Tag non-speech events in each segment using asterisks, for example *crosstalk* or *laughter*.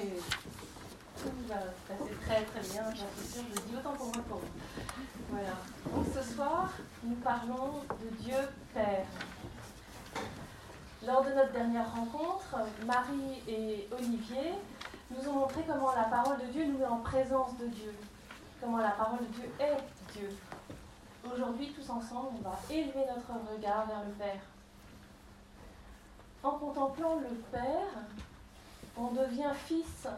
tout va se passer très très bien, j'en suis sûre, je dis autant pour moi pour vous. Voilà. Ce soir, nous parlons de Dieu Père. Lors de notre dernière rencontre, Marie et Olivier nous ont montré comment la parole de Dieu nous met en présence de Dieu, comment la parole de Dieu est Dieu. Aujourd'hui, tous ensemble, on va élever notre regard vers le Père. En contemplant le Père, on devient fils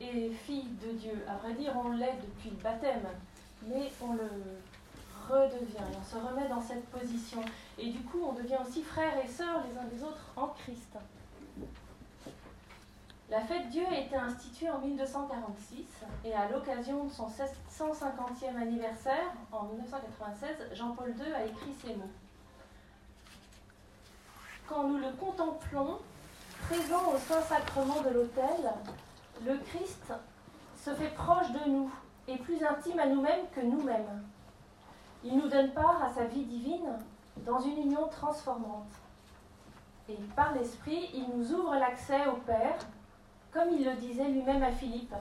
et fille de Dieu. À vrai dire, on l'est depuis le baptême, mais on le redevient, on se remet dans cette position. Et du coup, on devient aussi frères et sœurs les uns des autres en Christ. La fête Dieu a été instituée en 1246 et à l'occasion de son 150e anniversaire, en 1996, Jean-Paul II a écrit ces mots. Quand nous le contemplons, présent au Saint-Sacrement de l'autel, le Christ se fait proche de nous et plus intime à nous-mêmes que nous-mêmes. Il nous donne part à sa vie divine dans une union transformante. Et par l'Esprit, il nous ouvre l'accès au Père comme il le disait lui-même à Philippe,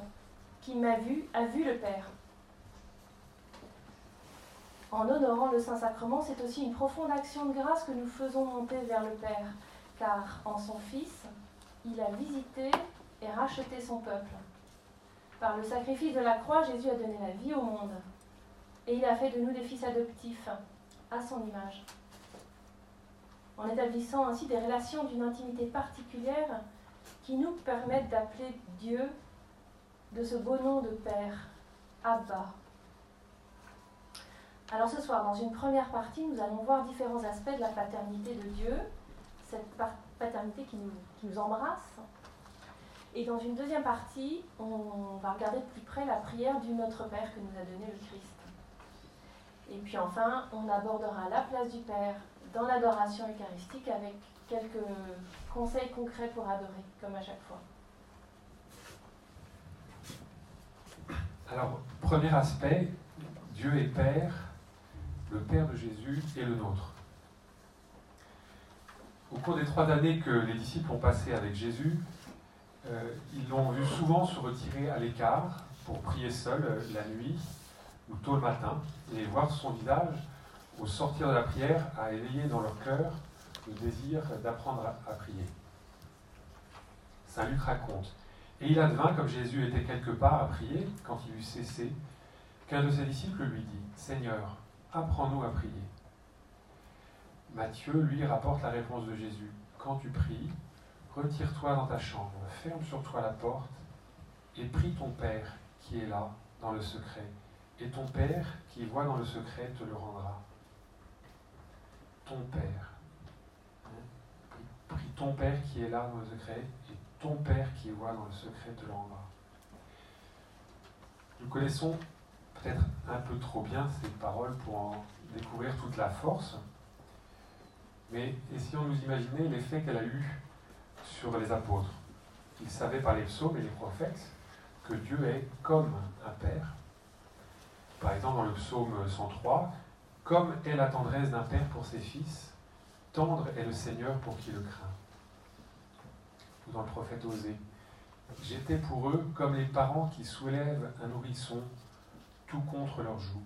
qui m'a vu, a vu le Père. En honorant le Saint-Sacrement, c'est aussi une profonde action de grâce que nous faisons monter vers le Père, car en son Fils, il a visité et racheté son peuple. Par le sacrifice de la croix, Jésus a donné la vie au monde, et il a fait de nous des fils adoptifs, à son image. En établissant ainsi des relations d'une intimité particulière, qui nous permettent d'appeler Dieu de ce beau nom de Père, Abba. Alors ce soir, dans une première partie, nous allons voir différents aspects de la paternité de Dieu, cette paternité qui nous, embrasse. Et dans une deuxième partie, on va regarder de plus près la prière du Notre Père que nous a donné le Christ. Et puis enfin, on abordera la place du Père dans l'adoration eucharistique avec quelques conseils concrets pour adorer, comme à chaque fois. Alors, premier aspect, Dieu est Père, le Père de Jésus est le nôtre. Au cours des trois années que les disciples ont passées avec Jésus, euh, ils l'ont vu souvent se retirer à l'écart pour prier seul euh, la nuit ou tôt le matin, et voir son visage au sortir de la prière a éveillé dans leur cœur le désir d'apprendre à prier. Saint Luc raconte. Et il advint, comme Jésus était quelque part à prier, quand il eut cessé, qu'un de ses disciples lui dit Seigneur, apprends-nous à prier. Matthieu, lui, rapporte la réponse de Jésus Quand tu pries, retire-toi dans ta chambre, ferme sur toi la porte, et prie ton Père qui est là, dans le secret. Et ton Père qui voit dans le secret te le rendra. Ton Père. Prie ton Père qui est là dans le secret, et ton Père qui voit dans le secret te le rendra. Nous connaissons peut-être un peu trop bien ces paroles pour en découvrir toute la force, mais essayons de nous imaginer l'effet qu'elle a eu sur les apôtres? Ils savaient par les psaumes et les prophètes que Dieu est comme un Père. Par exemple, dans le psaume 103, comme est la tendresse d'un Père pour ses fils, Tendre est le Seigneur pour qui le craint. Ou dans le prophète Osée. J'étais pour eux comme les parents qui soulèvent un nourrisson tout contre leur joue.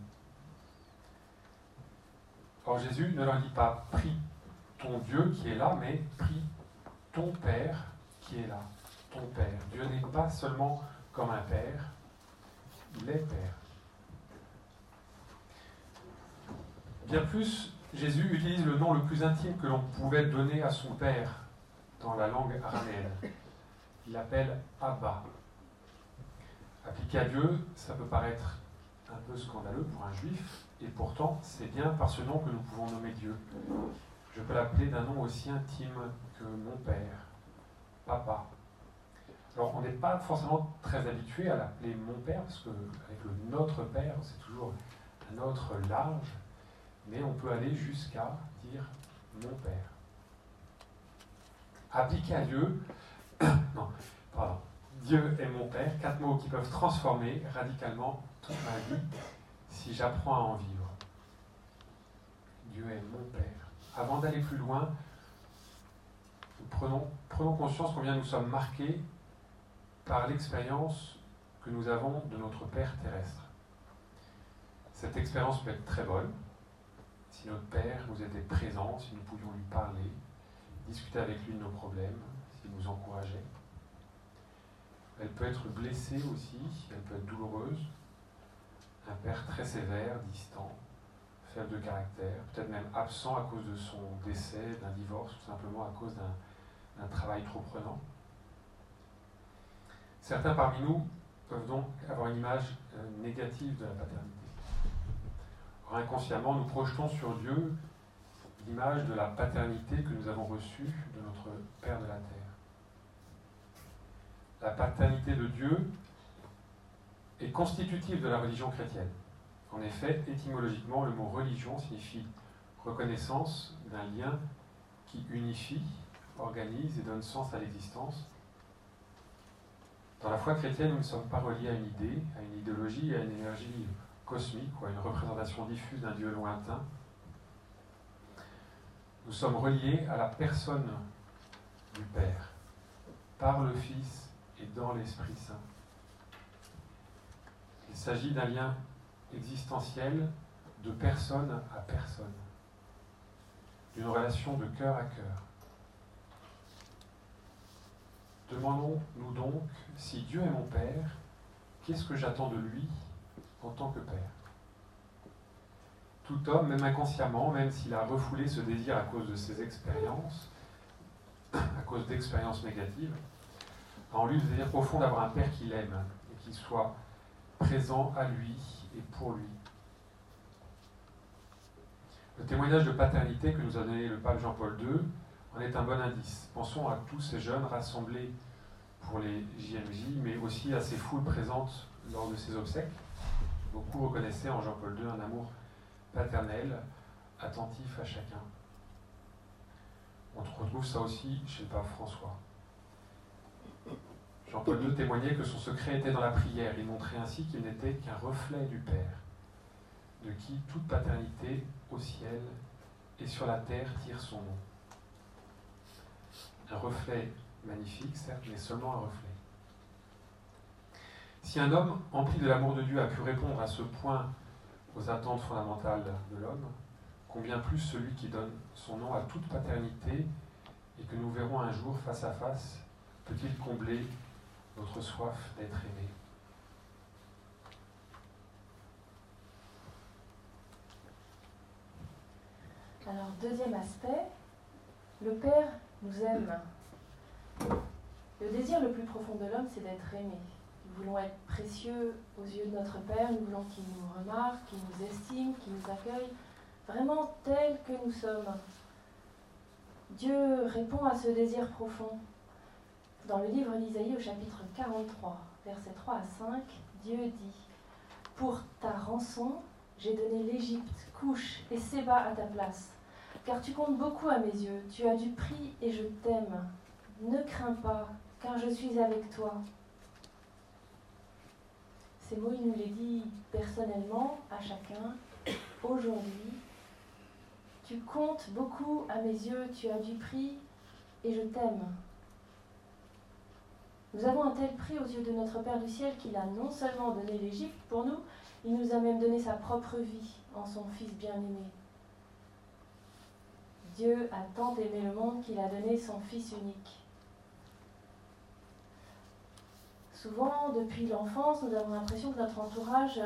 Or Jésus ne leur dit pas prie ton Dieu qui est là, mais prie ton Père qui est là. Ton Père. Dieu n'est pas seulement comme un Père, il est Père. Bien plus, Jésus utilise le nom le plus intime que l'on pouvait donner à son Père dans la langue araméenne. Il l'appelle Abba. Appliqué à Dieu, ça peut paraître un peu scandaleux pour un juif, et pourtant c'est bien par ce nom que nous pouvons nommer Dieu. Je peux l'appeler d'un nom aussi intime que mon Père, Papa. Alors on n'est pas forcément très habitué à l'appeler mon Père, parce qu'avec le Notre Père, c'est toujours un autre large, mais on peut aller jusqu'à dire mon Père. Appliqué à Dieu, non, pardon, Dieu est mon Père, quatre mots qui peuvent transformer radicalement toute ma vie si j'apprends à en vivre. Dieu est mon Père. Avant d'aller plus loin, prenons, prenons conscience combien nous sommes marqués par l'expérience que nous avons de notre Père terrestre. Cette expérience peut être très bonne, si notre Père nous était présent, si nous pouvions lui parler, discuter avec lui de nos problèmes, s'il nous encourageait. Elle peut être blessée aussi, elle peut être douloureuse. Un père très sévère, distant, faible de caractère, peut-être même absent à cause de son décès, d'un divorce, ou simplement à cause d'un travail trop prenant. Certains parmi nous peuvent donc avoir une image euh, négative de la paternité. Or, inconsciemment, nous projetons sur Dieu l'image de la paternité que nous avons reçue de notre Père de la Terre. La paternité de Dieu est constitutive de la religion chrétienne. En effet, étymologiquement, le mot religion signifie reconnaissance d'un lien qui unifie, organise et donne sens à l'existence. Dans la foi chrétienne, nous ne sommes pas reliés à une idée, à une idéologie, à une énergie cosmique ou à une représentation diffuse d'un Dieu lointain. Nous sommes reliés à la personne du Père, par le Fils et dans l'Esprit Saint. Il s'agit d'un lien existentiel de personne à personne, d'une relation de cœur à cœur. Demandons-nous donc, si Dieu est mon Père, qu'est-ce que j'attends de lui en tant que Père? Tout homme, même inconsciemment, même s'il a refoulé ce désir à cause de ses expériences, *coughs* à cause d'expériences négatives, a en lui le désir profond d'avoir un Père qu'il aime et qui soit présent à lui et pour lui. Le témoignage de paternité que nous a donné le pape Jean-Paul II en est un bon indice. Pensons à tous ces jeunes rassemblés pour les JMJ, mais aussi à ces foules présentes lors de ces obsèques. Beaucoup reconnaissaient en Jean-Paul II un amour paternel, attentif à chacun. On retrouve ça aussi chez le pape François. Jean-Paul II témoignait que son secret était dans la prière. Il montrait ainsi qu'il n'était qu'un reflet du Père, de qui toute paternité au ciel et sur la terre tire son nom. Un reflet magnifique, certes, mais seulement un reflet. Si un homme empli de l'amour de Dieu a pu répondre à ce point aux attentes fondamentales de l'homme, combien plus celui qui donne son nom à toute paternité et que nous verrons un jour face à face peut-il combler notre soif d'être aimé. Alors, deuxième aspect, le Père nous aime. Le désir le plus profond de l'homme, c'est d'être aimé. Nous voulons être précieux aux yeux de notre Père, nous voulons qu'il nous remarque, qu'il nous estime, qu'il nous accueille, vraiment tel que nous sommes. Dieu répond à ce désir profond. Dans le livre d'Isaïe au chapitre 43, versets 3 à 5, Dieu dit Pour ta rançon, j'ai donné l'Égypte, Couche et Séba à ta place. Car tu comptes beaucoup à mes yeux, tu as du prix et je t'aime. Ne crains pas, car je suis avec toi. Ces mots, il nous les dit personnellement à chacun, aujourd'hui. Tu comptes beaucoup à mes yeux, tu as du prix et je t'aime. Nous avons un tel prix aux yeux de notre Père du ciel qu'il a non seulement donné l'Égypte pour nous, il nous a même donné sa propre vie en son Fils bien-aimé. Dieu a tant aimé le monde qu'il a donné son Fils unique. Souvent, depuis l'enfance, nous avons l'impression que notre entourage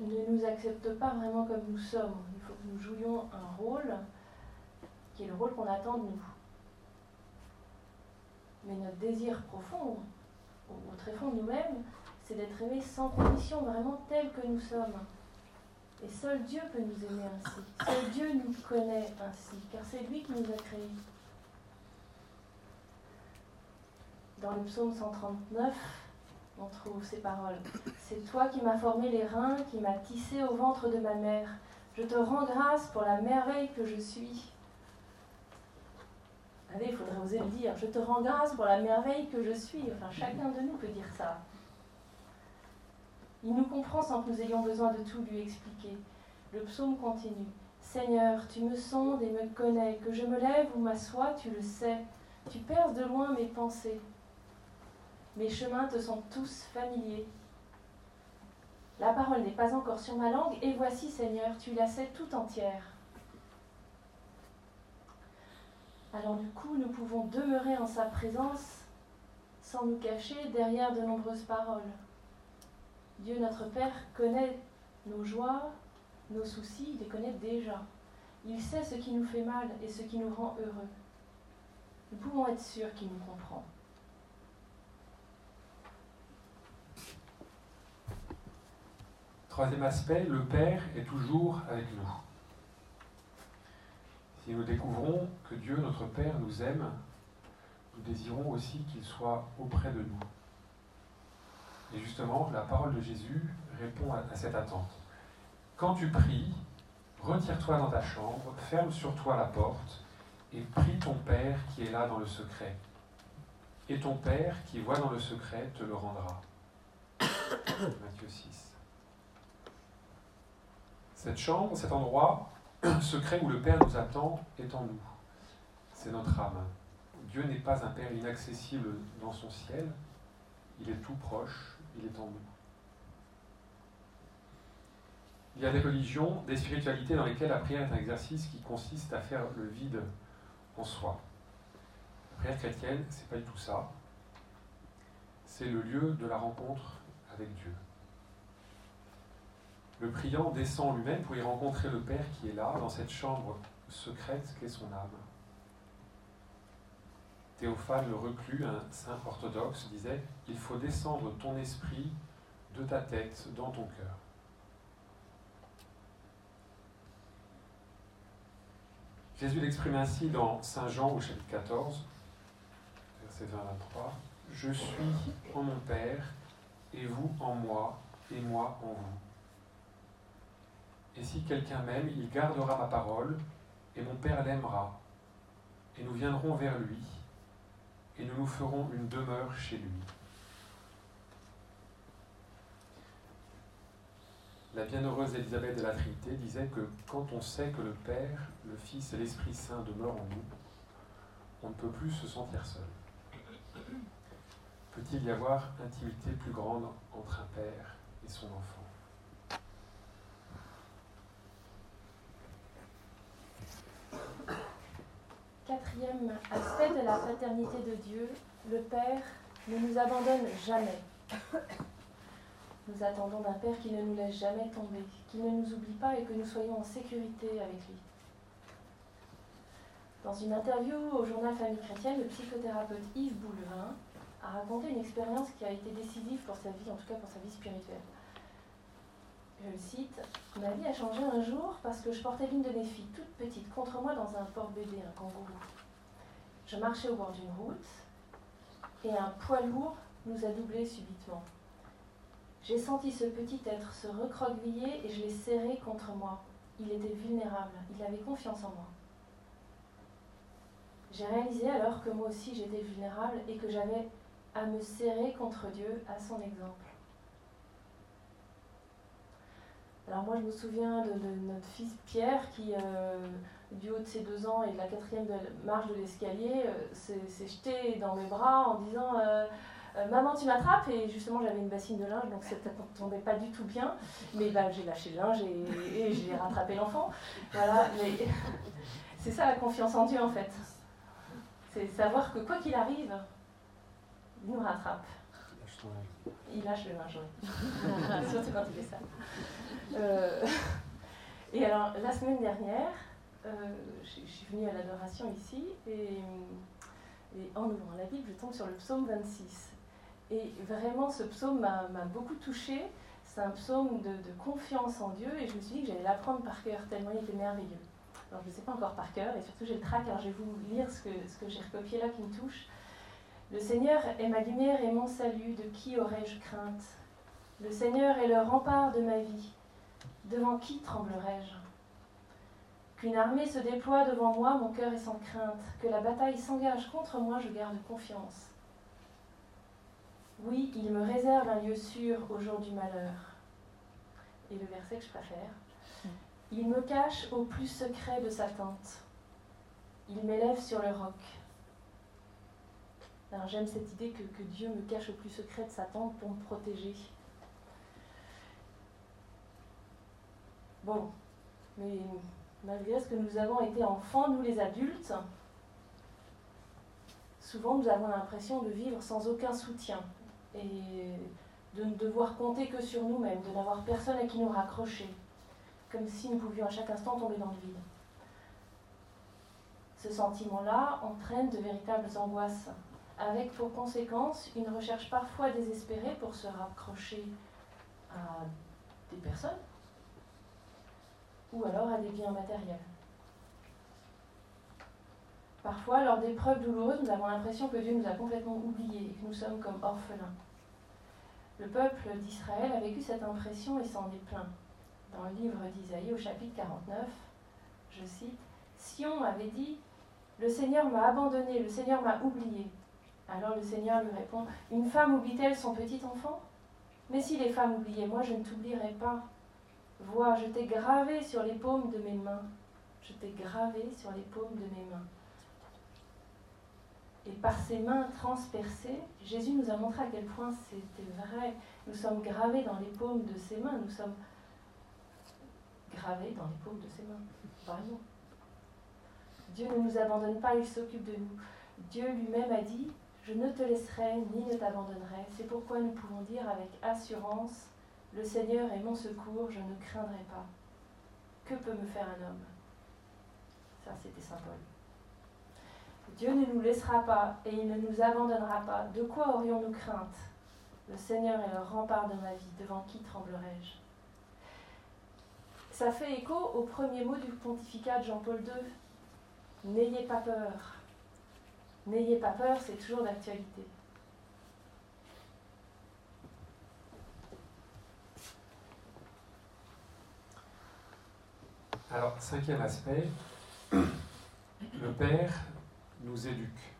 ne nous accepte pas vraiment comme nous sommes. Il faut que nous jouions un rôle qui est le rôle qu'on attend de nous. Mais notre désir profond, au, très fond de nous-mêmes, c'est d'être aimés sans condition, vraiment tel que nous sommes. Et seul Dieu peut nous aimer ainsi. Seul Dieu nous connaît ainsi, car c'est lui qui nous a créés. Dans le psaume 139, on trouve ces paroles. C'est toi qui m'as formé les reins, qui m'as tissé au ventre de ma mère. Je te rends grâce pour la merveille que je suis. Allez, il faudrait oser le dire. Je te rends grâce pour la merveille que je suis. Enfin, chacun de nous peut dire ça. Il nous comprend sans que nous ayons besoin de tout lui expliquer. Le psaume continue. Seigneur, tu me sondes et me connais. Que je me lève ou m'assois, tu le sais. Tu perces de loin mes pensées. Mes chemins te sont tous familiers. La parole n'est pas encore sur ma langue, et voici, Seigneur, tu la sais tout entière. Alors du coup, nous pouvons demeurer en sa présence sans nous cacher derrière de nombreuses paroles. Dieu notre Père connaît nos joies, nos soucis, il les connaît déjà. Il sait ce qui nous fait mal et ce qui nous rend heureux. Nous pouvons être sûrs qu'il nous comprend. Troisième aspect, le Père est toujours avec nous. Si nous découvrons que Dieu, notre Père, nous aime, nous désirons aussi qu'il soit auprès de nous. Et justement, la parole de Jésus répond à cette attente. Quand tu pries, retire-toi dans ta chambre, ferme sur toi la porte, et prie ton Père qui est là dans le secret. Et ton Père qui voit dans le secret te le rendra. *coughs* Matthieu 6. Cette chambre, cet endroit secret où le Père nous attend est en nous. C'est notre âme. Dieu n'est pas un Père inaccessible dans son ciel, il est tout proche, il est en nous. Il y a des religions, des spiritualités dans lesquelles la prière est un exercice qui consiste à faire le vide en soi. La prière chrétienne, c'est pas du tout ça. C'est le lieu de la rencontre avec Dieu. Le priant descend lui-même pour y rencontrer le Père qui est là, dans cette chambre secrète qu'est son âme. Théophane le reclus, un saint orthodoxe, disait Il faut descendre ton esprit de ta tête dans ton cœur. Jésus l'exprime ainsi dans Saint Jean au chapitre 14, verset 20 23. Je suis en mon Père, et vous en moi, et moi en vous. Et si quelqu'un m'aime, il gardera ma parole, et mon Père l'aimera, et nous viendrons vers lui, et nous nous ferons une demeure chez lui. La bienheureuse Élisabeth de la Trinité disait que quand on sait que le Père, le Fils et l'Esprit Saint demeurent en nous, on ne peut plus se sentir seul. Peut-il y avoir intimité plus grande entre un Père et son enfant? Quatrième aspect de la paternité de Dieu, le Père ne nous abandonne jamais. Nous attendons d'un Père qui ne nous laisse jamais tomber, qui ne nous oublie pas et que nous soyons en sécurité avec lui. Dans une interview au journal Famille Chrétienne, le psychothérapeute Yves Boulevin a raconté une expérience qui a été décisive pour sa vie, en tout cas pour sa vie spirituelle. Je le cite Ma vie a changé un jour parce que je portais l'une de mes filles, toute petite, contre moi dans un port bébé, un kangourou. Je marchais au bord d'une route et un poids lourd nous a doublés subitement. J'ai senti ce petit être se recroqueviller et je l'ai serré contre moi. Il était vulnérable, il avait confiance en moi. J'ai réalisé alors que moi aussi j'étais vulnérable et que j'avais à me serrer contre Dieu à son exemple. Alors moi je me souviens de, notre fils Pierre qui, euh, du haut de ses deux ans et de la quatrième marche de l'escalier, euh, s'est jeté dans mes bras en disant euh, maman, tu m'attrapes? Et justement, j'avais une bassine de linge, donc ça ne tombait pas du tout bien. Mais bah, j'ai lâché le linge et, j'ai rattrapé l'enfant. Voilà, mais *laughs* c'est ça la confiance en Dieu en fait. C'est savoir que quoi qu'il arrive, il nous rattrape. Il lâche le linge, *laughs* oui. Surtout quand il fait ça. Euh, *laughs* et alors, la semaine dernière, euh, je suis venue à l'adoration ici et, en ouvrant la Bible, je tombe sur le psaume 26. Et vraiment, ce psaume m'a beaucoup touchée. C'est un psaume de, confiance en Dieu et je me suis dit que j'allais l'apprendre par cœur, tellement il était merveilleux. Alors je ne sais pas encore par cœur et surtout j'ai le trac, alors je vais vous lire ce que j'ai recopié là qui me touche. Le Seigneur est ma lumière et mon salut, de qui aurais-je crainte? Le Seigneur est le rempart de ma vie, devant qui tremblerais-je Qu'une armée se déploie devant moi, mon cœur est sans crainte, que la bataille s'engage contre moi, je garde confiance. Oui, il me réserve un lieu sûr au jour du malheur. Et le verset que je préfère. Il me cache au plus secret de sa tente. Il m'élève sur le roc. J'aime cette idée que, Dieu me cache au plus secret de sa tente pour me protéger. Bon, mais malgré ce que nous avons été enfants, nous les adultes, souvent nous avons l'impression de vivre sans aucun soutien et de ne devoir compter que sur nous-mêmes, de n'avoir personne à qui nous raccrocher, comme si nous pouvions à chaque instant tomber dans le vide. Ce sentiment-là entraîne de véritables angoisses, avec pour conséquence une recherche parfois désespérée pour se raccrocher à des personnes, ou alors à des biens matériels. Parfois, lors d'épreuves douloureuses, nous avons l'impression que Dieu nous a complètement oubliés et que nous sommes comme orphelins. Le peuple d'Israël a vécu cette impression et s'en est plaint. Dans le livre d'Isaïe, au chapitre 49, je cite Sion avait dit Le Seigneur m'a abandonné, le Seigneur m'a oublié. Alors le Seigneur lui répond Une femme oublie-t-elle son petit enfant? Mais si les femmes oubliaient, moi je ne t'oublierai pas. Vois, je t'ai gravé sur les paumes de mes mains. Je t'ai gravé sur les paumes de mes mains. Et par ses mains transpercées, Jésus nous a montré à quel point c'était vrai. Nous sommes gravés dans les paumes de ses mains. Nous sommes gravés dans les paumes de ses mains. Vraiment. Dieu ne nous abandonne pas, il s'occupe de nous. Dieu lui-même a dit, je ne te laisserai ni ne t'abandonnerai. C'est pourquoi nous pouvons dire avec assurance, le Seigneur est mon secours, je ne craindrai pas. Que peut me faire un homme? Ça, c'était Saint Paul. Dieu ne nous laissera pas et il ne nous abandonnera pas. De quoi aurions-nous crainte? Le Seigneur est le rempart de ma vie. Devant qui tremblerai-je? Ça fait écho au premier mot du pontificat de Jean-Paul II. N'ayez pas peur. N'ayez pas peur, c'est toujours d'actualité. Alors, cinquième aspect, *coughs* le Père nous éduque.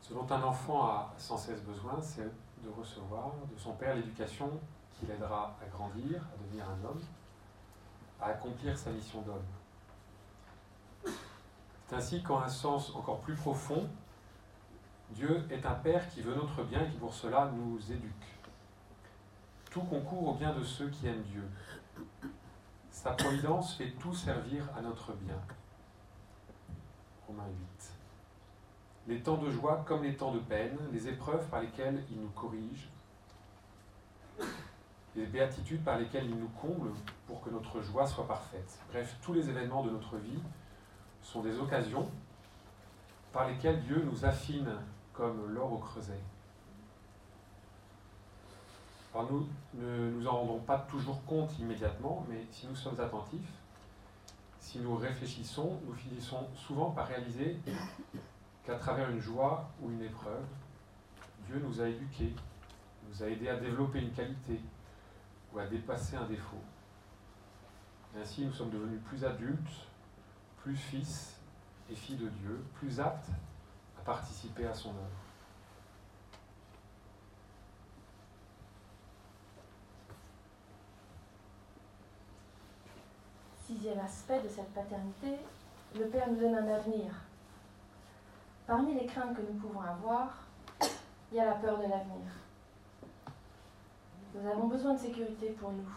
Ce dont un enfant a sans cesse besoin, c'est de recevoir de son Père l'éducation qui l'aidera à grandir, à devenir un homme, à accomplir sa mission d'homme. C'est ainsi qu'en un sens encore plus profond, Dieu est un Père qui veut notre bien et qui pour cela nous éduque. Tout concourt au bien de ceux qui aiment Dieu. Sa providence fait tout servir à notre bien. Romains 8. Les temps de joie comme les temps de peine, les épreuves par lesquelles il nous corrige, les béatitudes par lesquelles il nous comble pour que notre joie soit parfaite. Bref, tous les événements de notre vie sont des occasions par lesquelles Dieu nous affine comme l'or au creuset. Alors nous ne nous en rendons pas toujours compte immédiatement, mais si nous sommes attentifs, si nous réfléchissons, nous finissons souvent par réaliser qu'à travers une joie ou une épreuve, Dieu nous a éduqués, nous a aidés à développer une qualité ou à dépasser un défaut. ainsi, nous sommes devenus plus adultes, plus fils et filles de Dieu, plus aptes à participer à son œuvre. sixième aspect de cette paternité, le Père nous donne un avenir. Parmi les craintes que nous pouvons avoir, il y a la peur de l'avenir. Nous avons besoin de sécurité pour nous,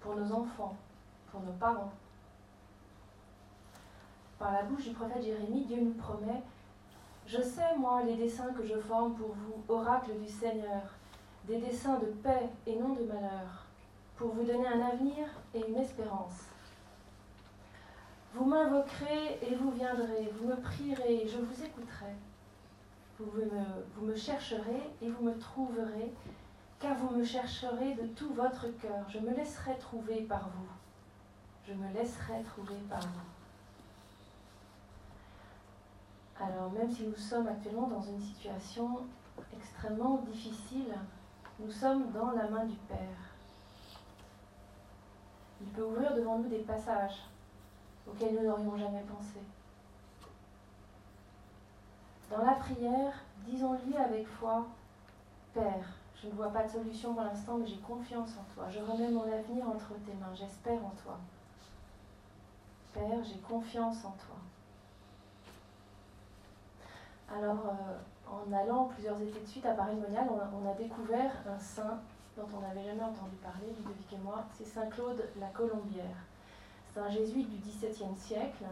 pour nos enfants, pour nos parents. Par la bouche du prophète Jérémie, Dieu nous promet Je sais, moi, les desseins que je forme pour vous, oracle du Seigneur, des desseins de paix et non de malheur, pour vous donner un avenir et une espérance. Vous m'invoquerez et vous viendrez, vous me prierez et je vous écouterai. Vous me, vous me chercherez et vous me trouverez, car vous me chercherez de tout votre cœur. Je me laisserai trouver par vous. Je me laisserai trouver par vous. Alors même si nous sommes actuellement dans une situation extrêmement difficile, nous sommes dans la main du Père. Il peut ouvrir devant nous des passages auxquels nous n'aurions jamais pensé. Dans la prière, disons-lui avec foi, Père, je ne vois pas de solution pour l'instant, mais j'ai confiance en toi. Je remets mon avenir entre tes mains, j'espère en toi. Père, j'ai confiance en toi. Alors, euh, en allant plusieurs étés de suite à Paris-Monial, on, a découvert un saint dont on n'avait jamais entendu parler, Ludovic et moi, c'est Saint Claude la Colombière. C'est un jésuite du XVIIe siècle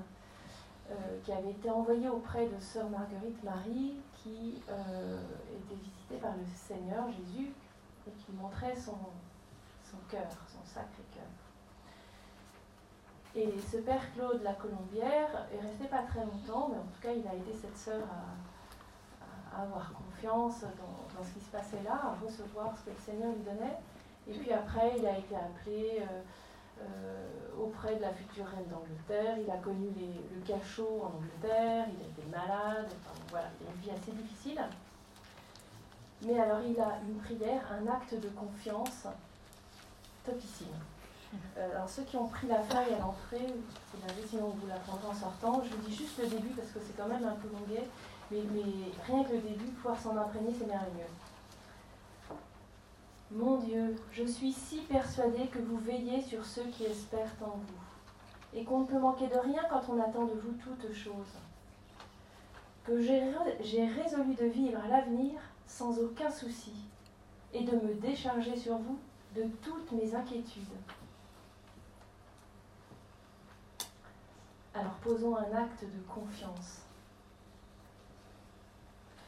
euh, qui avait été envoyé auprès de sœur Marguerite Marie, qui euh, était visitée par le Seigneur Jésus et qui montrait son cœur, son sacré cœur. Et ce père Claude la Colombière est resté pas très longtemps, mais en tout cas, il a aidé cette sœur à, avoir confiance dans, ce qui se passait là, à recevoir ce que le Seigneur lui donnait. Et puis après, il a été appelé euh, euh, auprès de la future reine d'Angleterre. Il a connu le cachot en Angleterre, il a été malade, voilà, il a une vie assez difficile. Mais alors, il a une prière, un acte de confiance topissime. Euh, alors ceux qui ont pris la feuille à l'entrée, vous sinon vous la prendrez en sortant. Je vous dis juste le début parce que c'est quand même un peu longuet, mais, rien que le début, pouvoir s'en imprégner, c'est merveilleux. Mon Dieu, je suis si persuadée que vous veillez sur ceux qui espèrent en vous, et qu'on ne peut manquer de rien quand on attend de vous toutes choses. Que j'ai résolu de vivre à l'avenir sans aucun souci, et de me décharger sur vous de toutes mes inquiétudes Alors posons un acte de confiance.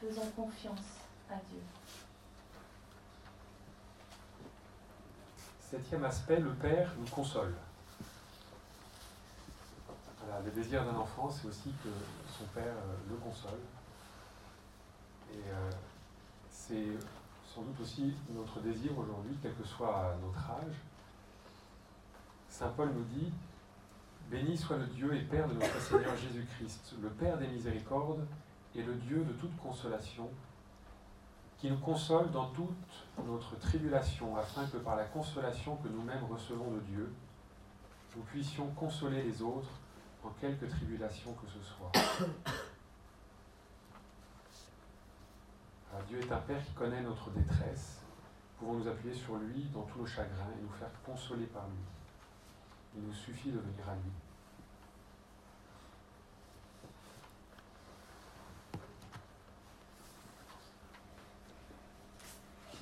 Faisons confiance à Dieu. Septième aspect, le Père nous console. le désir d'un enfant, c'est aussi que son Père euh, le console. Et euh, c'est sans doute aussi notre désir aujourd'hui, quel que soit notre âge. Saint Paul nous dit, Béni soit le Dieu et Père de notre Seigneur Jésus-Christ, le Père des miséricordes et le Dieu de toute consolation, qui nous console dans toute notre tribulation, afin que par la consolation que nous-mêmes recevons de Dieu, nous puissions consoler les autres en quelque tribulation que ce soit. Dieu est un Père qui connaît notre détresse. Pouvons nous appuyer sur lui dans tous nos chagrins et nous faire consoler par lui? Il nous suffit de venir à lui.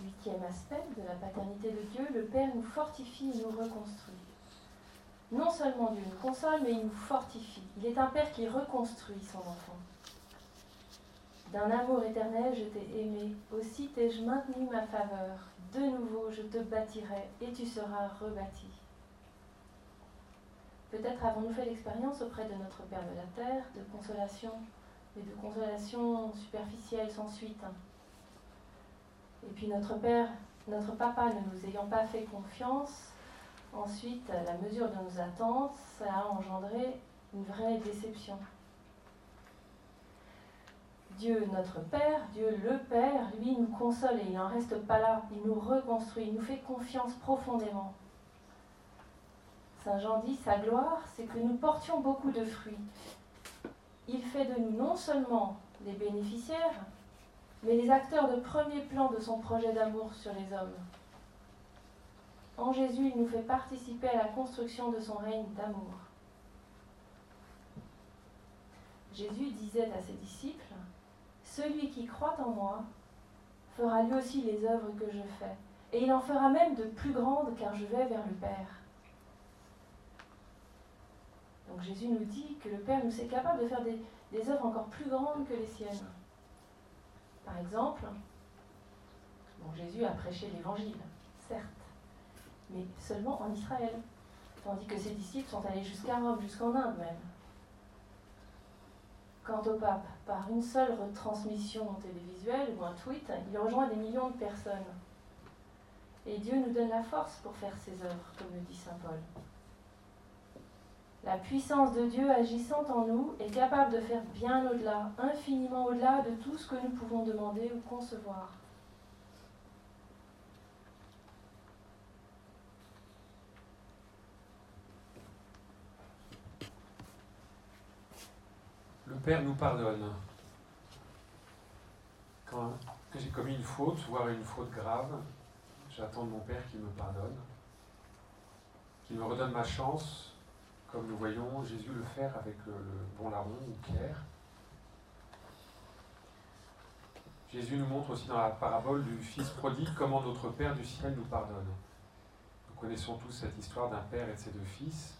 Huitième aspect de la paternité de Dieu, le Père nous fortifie et nous reconstruit. Non seulement Dieu nous console, mais il nous fortifie. Il est un Père qui reconstruit son enfant. D'un amour éternel, je t'ai aimé, aussi t'ai-je maintenu ma faveur. De nouveau, je te bâtirai et tu seras rebâti. Peut-être avons-nous fait l'expérience auprès de notre Père de la Terre de consolation, mais de consolation superficielle sans suite. Et puis notre Père, notre Papa ne nous ayant pas fait confiance, ensuite, la mesure de nos attentes, ça a engendré une vraie déception. Dieu, notre Père, Dieu le Père, lui, nous console et il n'en reste pas là. Il nous reconstruit, il nous fait confiance profondément. Saint Jean dit, sa gloire, c'est que nous portions beaucoup de fruits. Il fait de nous non seulement les bénéficiaires, mais les acteurs de premier plan de son projet d'amour sur les hommes. En Jésus, il nous fait participer à la construction de son règne d'amour. Jésus disait à ses disciples, Celui qui croit en moi fera lui aussi les œuvres que je fais, et il en fera même de plus grandes car je vais vers le Père. Donc Jésus nous dit que le Père nous est capable de faire des, œuvres encore plus grandes que les siennes. Par exemple, Jésus a prêché l'évangile, certes, mais seulement en Israël, tandis que ses disciples sont allés jusqu'à Rome, jusqu'en Inde même. Quant au pape, par une seule retransmission télévisuelle ou un tweet, il rejoint des millions de personnes. Et Dieu nous donne la force pour faire ses œuvres, comme le dit Saint Paul. La puissance de Dieu agissant en nous est capable de faire bien au-delà, infiniment au-delà de tout ce que nous pouvons demander ou concevoir. Le Père nous pardonne. Quand j'ai commis une faute, voire une faute grave, j'attends de mon Père qu'il me pardonne, qu'il me redonne ma chance comme nous voyons Jésus le faire avec le, bon larron ou Pierre. Jésus nous montre aussi dans la parabole du Fils prodigue comment notre Père du ciel nous pardonne. Nous connaissons tous cette histoire d'un père et de ses deux fils.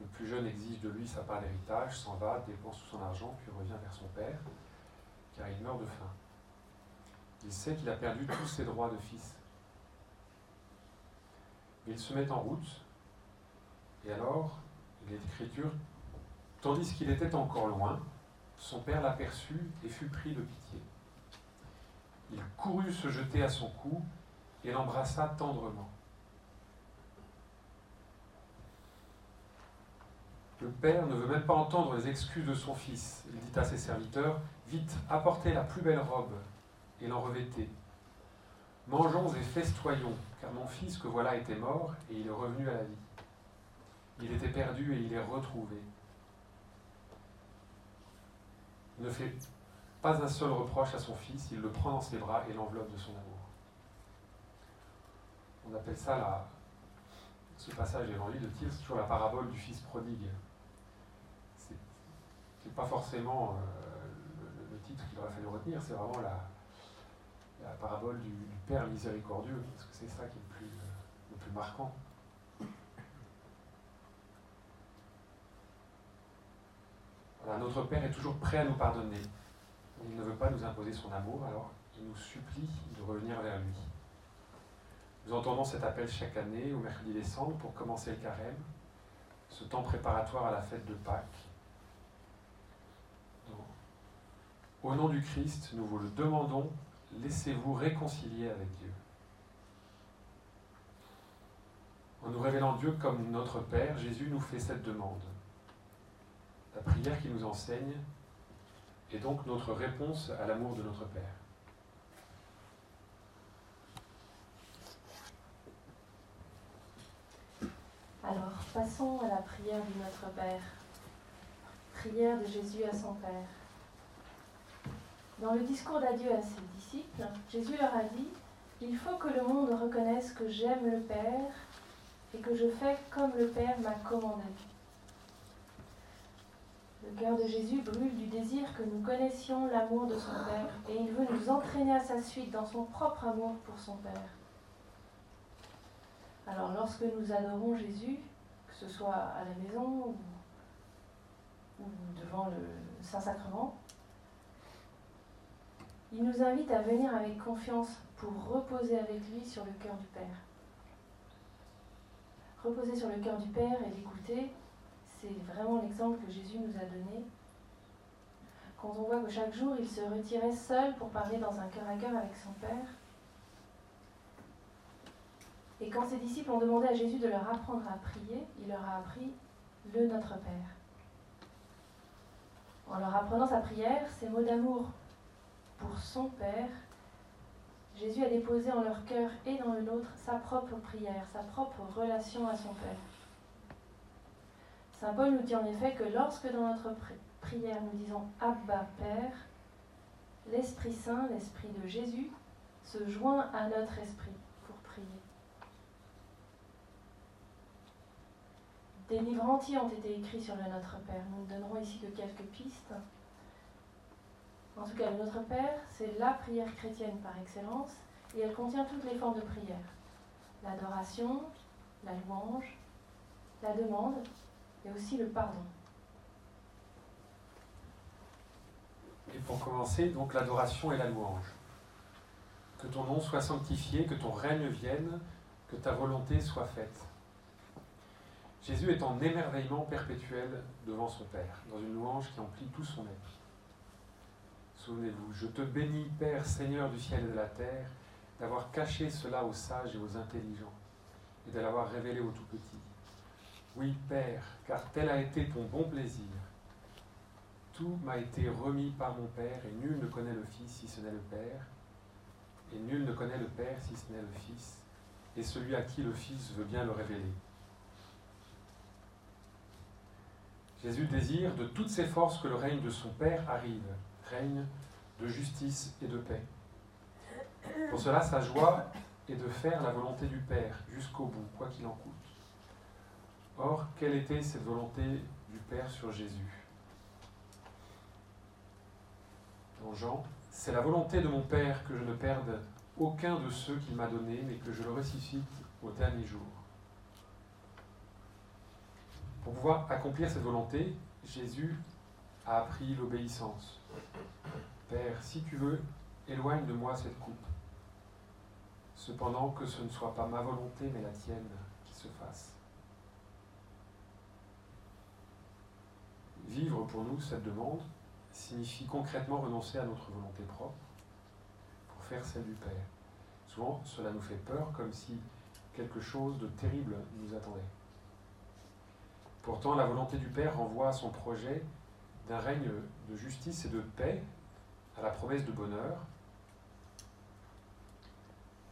Le plus jeune exige de lui sa part d'héritage, s'en va, dépense tout son argent, puis revient vers son père, car il meurt de faim. Il sait qu'il a perdu tous ses droits de fils. il se met en route, et alors, il est écriture, tandis qu'il était encore loin, son père l'aperçut et fut pris de pitié. Il courut se jeter à son cou et l'embrassa tendrement. Le père ne veut même pas entendre les excuses de son fils. Il dit à ses serviteurs Vite, apportez la plus belle robe et l'en revêtez. Mangeons et festoyons, car mon fils que voilà était mort et il est revenu à la vie. Il était perdu et il est retrouvé. Il ne fait pas un seul reproche à son fils, il le prend dans ses bras et l'enveloppe de son amour. On appelle ça la, ce passage évangile de c'est toujours la parabole du fils prodigue. C'est pas forcément euh, le, titre qu'il aurait fallu retenir, c'est vraiment la, la parabole du, Père miséricordieux, parce que c'est ça qui est le plus, le plus marquant. Notre Père est toujours prêt à nous pardonner. Il ne veut pas nous imposer son amour, alors il nous supplie de revenir vers lui. Nous entendons cet appel chaque année, au mercredi décembre, pour commencer le carême, ce temps préparatoire à la fête de Pâques. Au nom du Christ, nous vous le demandons, laissez-vous réconcilier avec Dieu. En nous révélant Dieu comme notre Père, Jésus nous fait cette demande. La prière qui nous enseigne est donc notre réponse à l'amour de notre Père. Alors, passons à la prière de notre Père. Prière de Jésus à son Père. Dans le discours d'adieu à ses disciples, Jésus leur a dit, Il faut que le monde reconnaisse que j'aime le Père et que je fais comme le Père m'a commandé. Le cœur de Jésus brûle du désir que nous connaissions l'amour de son Père et il veut nous entraîner à sa suite dans son propre amour pour son Père. Alors lorsque nous adorons Jésus, que ce soit à la maison ou, devant le Saint-Sacrement, il nous invite à venir avec confiance pour reposer avec lui sur le cœur du Père. Reposer sur le cœur du Père et l'écouter, c'est vraiment l'exemple que Jésus nous a donné. Quand on voit que chaque jour, il se retirait seul pour parler dans un cœur à cœur avec son Père. Et quand ses disciples ont demandé à Jésus de leur apprendre à prier, il leur a appris le Notre Père. En leur apprenant sa prière, ces mots d'amour pour son Père, Jésus a déposé en leur cœur et dans le nôtre sa propre prière, sa propre relation à son Père. Saint Paul nous dit en effet que lorsque dans notre prière nous disons Abba Père, l'Esprit Saint, l'Esprit de Jésus, se joint à notre esprit pour prier. Des livres entiers ont été écrits sur le Notre Père. Nous ne donnerons ici que quelques pistes. En tout cas, le Notre Père, c'est la prière chrétienne par excellence et elle contient toutes les formes de prière. L'adoration, la louange, la demande et aussi le pardon. Et pour commencer, donc l'adoration et la louange. Que ton nom soit sanctifié, que ton règne vienne, que ta volonté soit faite. Jésus est en émerveillement perpétuel devant son Père, dans une louange qui emplit tout son être. Souvenez-vous, je te bénis, Père, Seigneur du ciel et de la terre, d'avoir caché cela aux sages et aux intelligents, et de l'avoir révélé aux tout petits. Oui, Père, car tel a été ton bon plaisir. Tout m'a été remis par mon Père, et nul ne connaît le Fils si ce n'est le Père, et nul ne connaît le Père si ce n'est le Fils, et celui à qui le Fils veut bien le révéler. Jésus désire de toutes ses forces que le règne de son Père arrive, règne de justice et de paix. Pour cela, sa joie est de faire la volonté du Père jusqu'au bout, quoi qu'il en coûte. Or, quelle était cette volonté du Père sur Jésus? Dans Jean C'est la volonté de mon Père que je ne perde aucun de ceux qu'il m'a donnés, mais que je le ressuscite au dernier jour. Pour pouvoir accomplir cette volonté, Jésus a appris l'obéissance. Père, si tu veux, éloigne de moi cette coupe. Cependant que ce ne soit pas ma volonté, mais la tienne qui se fasse. Vivre pour nous cette demande signifie concrètement renoncer à notre volonté propre pour faire celle du Père. Souvent, cela nous fait peur, comme si quelque chose de terrible nous attendait. Pourtant, la volonté du Père renvoie à son projet d'un règne de justice et de paix, à la promesse de bonheur,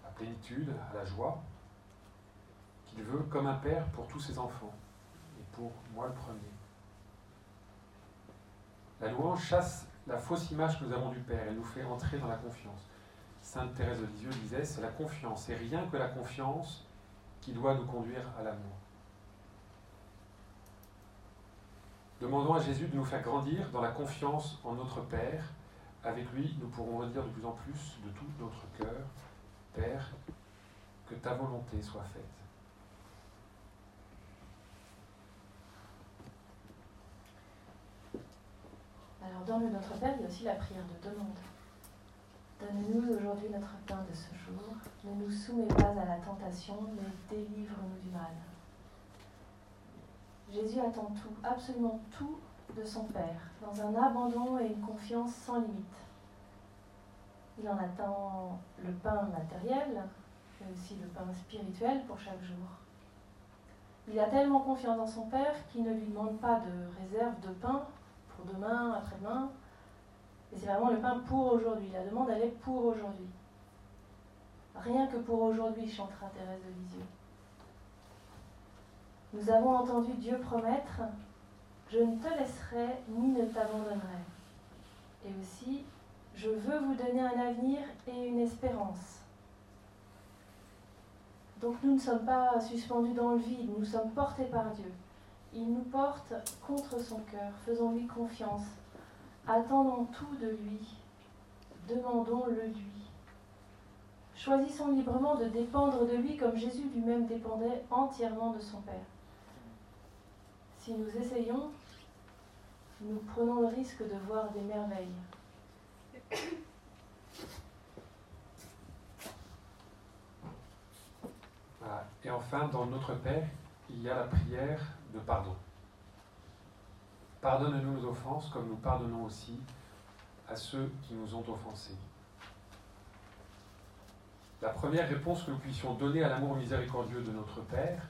à la plénitude, à la joie, qu'il veut comme un Père pour tous ses enfants, et pour moi le premier. La louange chasse la fausse image que nous avons du Père et nous fait entrer dans la confiance. Sainte Thérèse de Lisieux disait, c'est la confiance, et rien que la confiance qui doit nous conduire à l'amour. Demandons à Jésus de nous faire grandir dans la confiance en notre Père. Avec lui, nous pourrons redire de plus en plus de tout notre cœur, Père, que ta volonté soit faite. Alors dans le Notre Père, il y a aussi la prière de demande. Donne-nous aujourd'hui notre pain de ce jour. Ne nous soumets pas à la tentation, mais délivre-nous du mal. Jésus attend tout, absolument tout de son Père, dans un abandon et une confiance sans limite. Il en attend le pain matériel, mais aussi le pain spirituel pour chaque jour. Il a tellement confiance dans son Père qu'il ne lui demande pas de réserve de pain demain, après-demain. Et c'est vraiment le pain pour aujourd'hui. La demande, elle est pour aujourd'hui. Rien que pour aujourd'hui, chantera Thérèse de Lisieux. Nous avons entendu Dieu promettre Je ne te laisserai ni ne t'abandonnerai. Et aussi, je veux vous donner un avenir et une espérance. Donc nous ne sommes pas suspendus dans le vide, nous sommes portés par Dieu. Il nous porte contre son cœur, faisons-lui confiance, attendons tout de lui, demandons-le lui. Choisissons librement de dépendre de lui comme Jésus lui-même dépendait entièrement de son Père. Si nous essayons, nous prenons le risque de voir des merveilles. Et enfin, dans notre Père, il y a la prière de pardon. Pardonne-nous nos offenses comme nous pardonnons aussi à ceux qui nous ont offensés. La première réponse que nous puissions donner à l'amour miséricordieux de notre Père,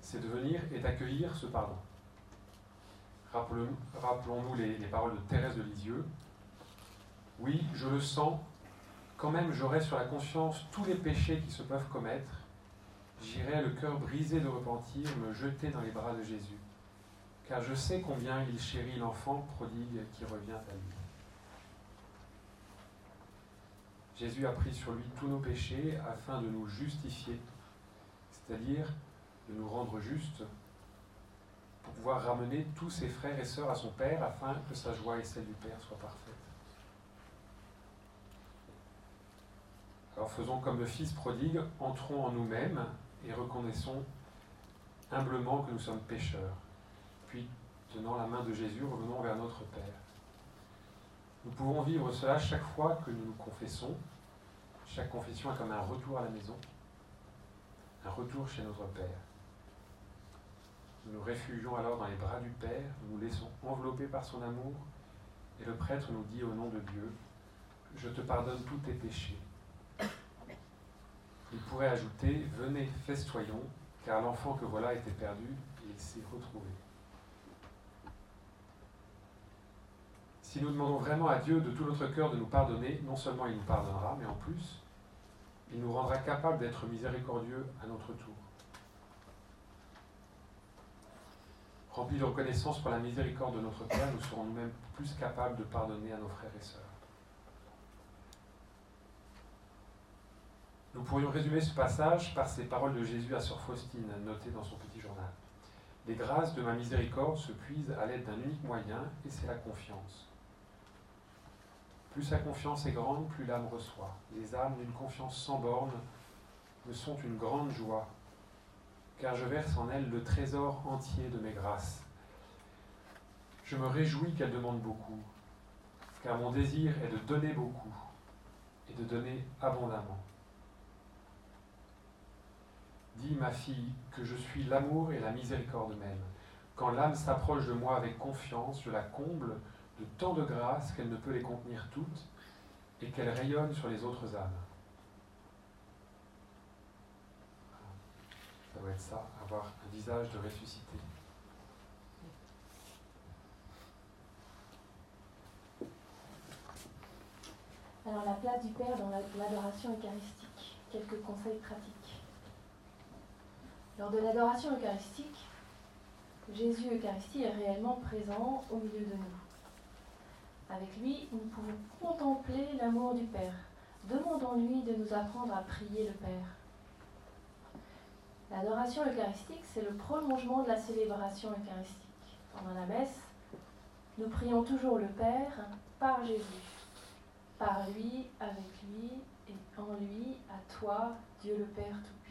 c'est de venir et d'accueillir ce pardon. Rappelons-nous les, les, paroles de Thérèse de Lisieux. Oui, je le sens, quand même j'aurai sur la conscience tous les péchés qui se peuvent commettre. J'irai le cœur brisé de repentir me jeter dans les bras de Jésus, car je sais combien il chérit l'enfant prodigue qui revient à lui. Jésus a pris sur lui tous nos péchés afin de nous justifier, c'est-à-dire de nous rendre justes pour pouvoir ramener tous ses frères et sœurs à son Père afin que sa joie et celle du Père soient parfaites. Alors faisons comme le Fils prodigue, entrons en nous-mêmes et reconnaissons humblement que nous sommes pécheurs. Puis, tenant la main de Jésus, revenons vers notre Père. Nous pouvons vivre cela chaque fois que nous nous confessons. Chaque confession est comme un retour à la maison, un retour chez notre Père. Nous nous réfugions alors dans les bras du Père, nous nous laissons envelopper par son amour, et le prêtre nous dit au nom de Dieu, je te pardonne tous tes péchés. Il pourrait ajouter, venez, festoyons, car l'enfant que voilà était perdu, et il s'est retrouvé. Si nous demandons vraiment à Dieu de tout notre cœur de nous pardonner, non seulement il nous pardonnera, mais en plus, il nous rendra capables d'être miséricordieux à notre tour. Remplis de reconnaissance pour la miséricorde de notre Père, nous serons nous-mêmes plus capables de pardonner à nos frères et sœurs. Nous pourrions résumer ce passage par ces paroles de Jésus à Sœur Faustine, notées dans son petit journal. Les grâces de ma miséricorde se puisent à l'aide d'un unique moyen, et c'est la confiance. Plus sa confiance est grande, plus l'âme reçoit. Les âmes d'une confiance sans borne me sont une grande joie, car je verse en elles le trésor entier de mes grâces. Je me réjouis qu'elles demandent beaucoup, car mon désir est de donner beaucoup et de donner abondamment. Dis, ma fille, que je suis l'amour et la miséricorde même. Quand l'âme s'approche de moi avec confiance, je la comble de tant de grâce qu'elle ne peut les contenir toutes et qu'elle rayonne sur les autres âmes. Ça doit être ça, avoir un visage de ressuscité. Alors la place du Père dans l'adoration eucharistique, quelques conseils pratiques. Lors de l'adoration eucharistique, Jésus Eucharistie est réellement présent au milieu de nous. Avec lui, nous pouvons contempler l'amour du Père. Demandons-lui de nous apprendre à prier le Père. L'adoration eucharistique, c'est le prolongement de la célébration eucharistique. Pendant la messe, nous prions toujours le Père par Jésus, par lui, avec lui et en lui, à toi, Dieu le Père Tout-Puissant.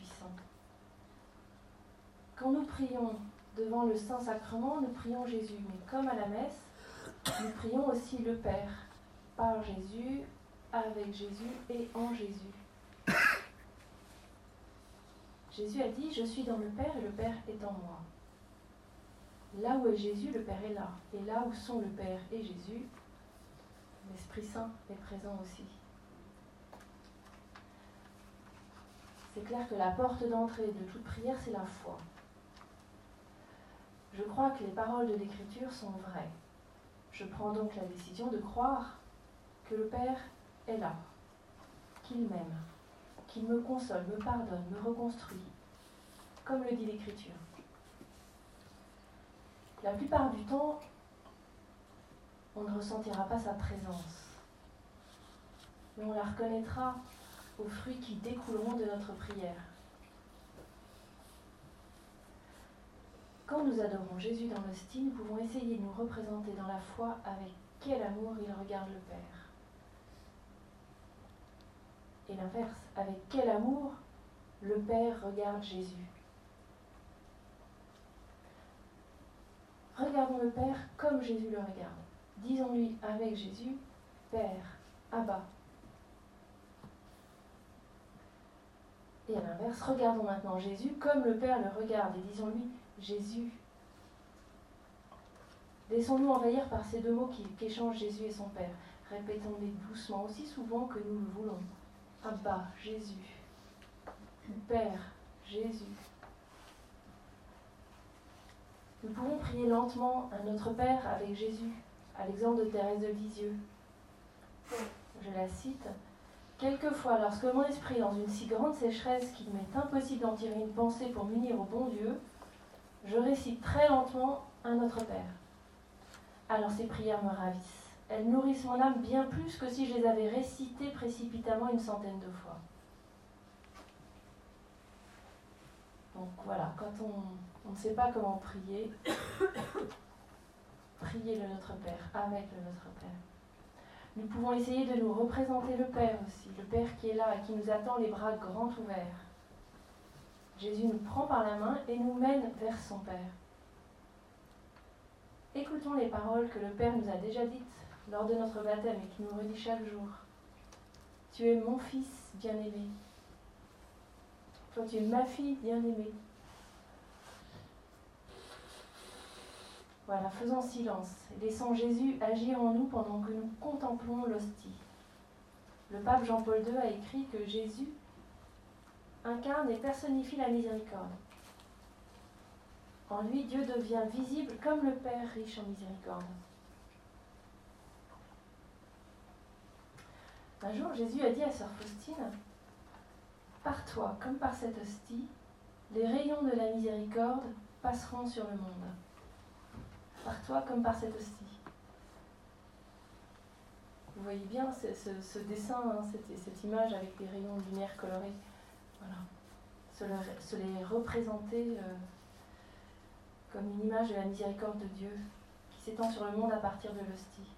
Quand nous prions devant le Saint-Sacrement, nous prions Jésus, mais comme à la messe, nous prions aussi le Père, par Jésus, avec Jésus et en Jésus. Jésus a dit, je suis dans le Père et le Père est en moi. Là où est Jésus, le Père est là. Et là où sont le Père et Jésus, l'Esprit Saint est présent aussi. C'est clair que la porte d'entrée de toute prière, c'est la foi. Je crois que les paroles de l'Écriture sont vraies. Je prends donc la décision de croire que le Père est là, qu'il m'aime, qu'il me console, me pardonne, me reconstruit, comme le dit l'Écriture. La plupart du temps, on ne ressentira pas sa présence, mais on la reconnaîtra aux fruits qui découleront de notre prière. Quand nous adorons Jésus dans l'hostie, nous pouvons essayer de nous représenter dans la foi avec quel amour il regarde le Père. Et l'inverse, avec quel amour le Père regarde Jésus. Regardons le Père comme Jésus le regarde. Disons-lui avec Jésus, Père, Abba. Et à l'inverse, regardons maintenant Jésus comme le Père le regarde et disons-lui, Jésus. Laissons-nous envahir par ces deux mots qu'échangent Jésus et son Père. Répétons-les doucement, aussi souvent que nous le voulons. Abba, Jésus. Père, Jésus. Nous pouvons prier lentement à notre Père avec Jésus, à l'exemple de Thérèse de Lisieux. Je la cite. Quelquefois, lorsque mon esprit est dans une si grande sécheresse qu'il m'est impossible d'en tirer une pensée pour m'unir au bon Dieu, je récite très lentement un Notre Père. Alors ces prières me ravissent. Elles nourrissent mon âme bien plus que si je les avais récitées précipitamment une centaine de fois. Donc voilà, quand on, ne sait pas comment prier, *coughs* priez le Notre Père, avec le Notre Père. Nous pouvons essayer de nous représenter le Père aussi, le Père qui est là et qui nous attend les bras grands ouverts. Jésus nous prend par la main et nous mène vers son Père. Écoutons les paroles que le Père nous a déjà dites lors de notre baptême et qui nous redit chaque jour. Tu es mon fils bien-aimé. Toi, tu es ma fille bien-aimée. Voilà, faisons silence laissons Jésus agir en nous pendant que nous contemplons l'hostie. Le pape Jean-Paul II a écrit que Jésus incarne et personnifie la miséricorde. En lui, Dieu devient visible comme le Père riche en miséricorde. Un jour, Jésus a dit à sœur Faustine, Par toi, comme par cette hostie, les rayons de la miséricorde passeront sur le monde. Par toi, comme par cette hostie. Vous voyez bien ce, dessin, hein, cette, image avec des rayons de lumière colorés. Voilà. Se, les représenter euh, comme une image de la miséricorde de Dieu qui s'étend sur le monde à partir de l'hostie.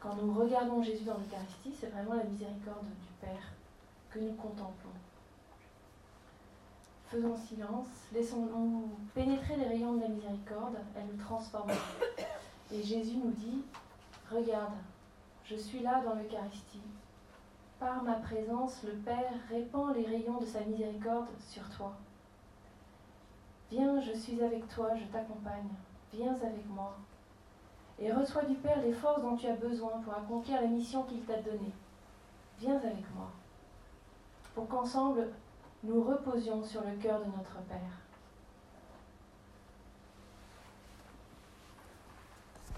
quand nous regardons Jésus dans l'Eucharistie, c'est vraiment la miséricorde du Père que nous contemplons. Faisons silence, laissons-nous pénétrer les rayons de la miséricorde, elle nous transforme. Et Jésus nous dit, regarde, je suis là dans l'Eucharistie. Par ma présence, le Père répand les rayons de sa miséricorde sur toi. Viens, je suis avec toi, je t'accompagne. Viens avec moi. Et reçois du Père les forces dont tu as besoin pour accomplir la mission qu'il t'a donnée. Viens avec moi. Pour qu'ensemble, nous reposions sur le cœur de notre Père.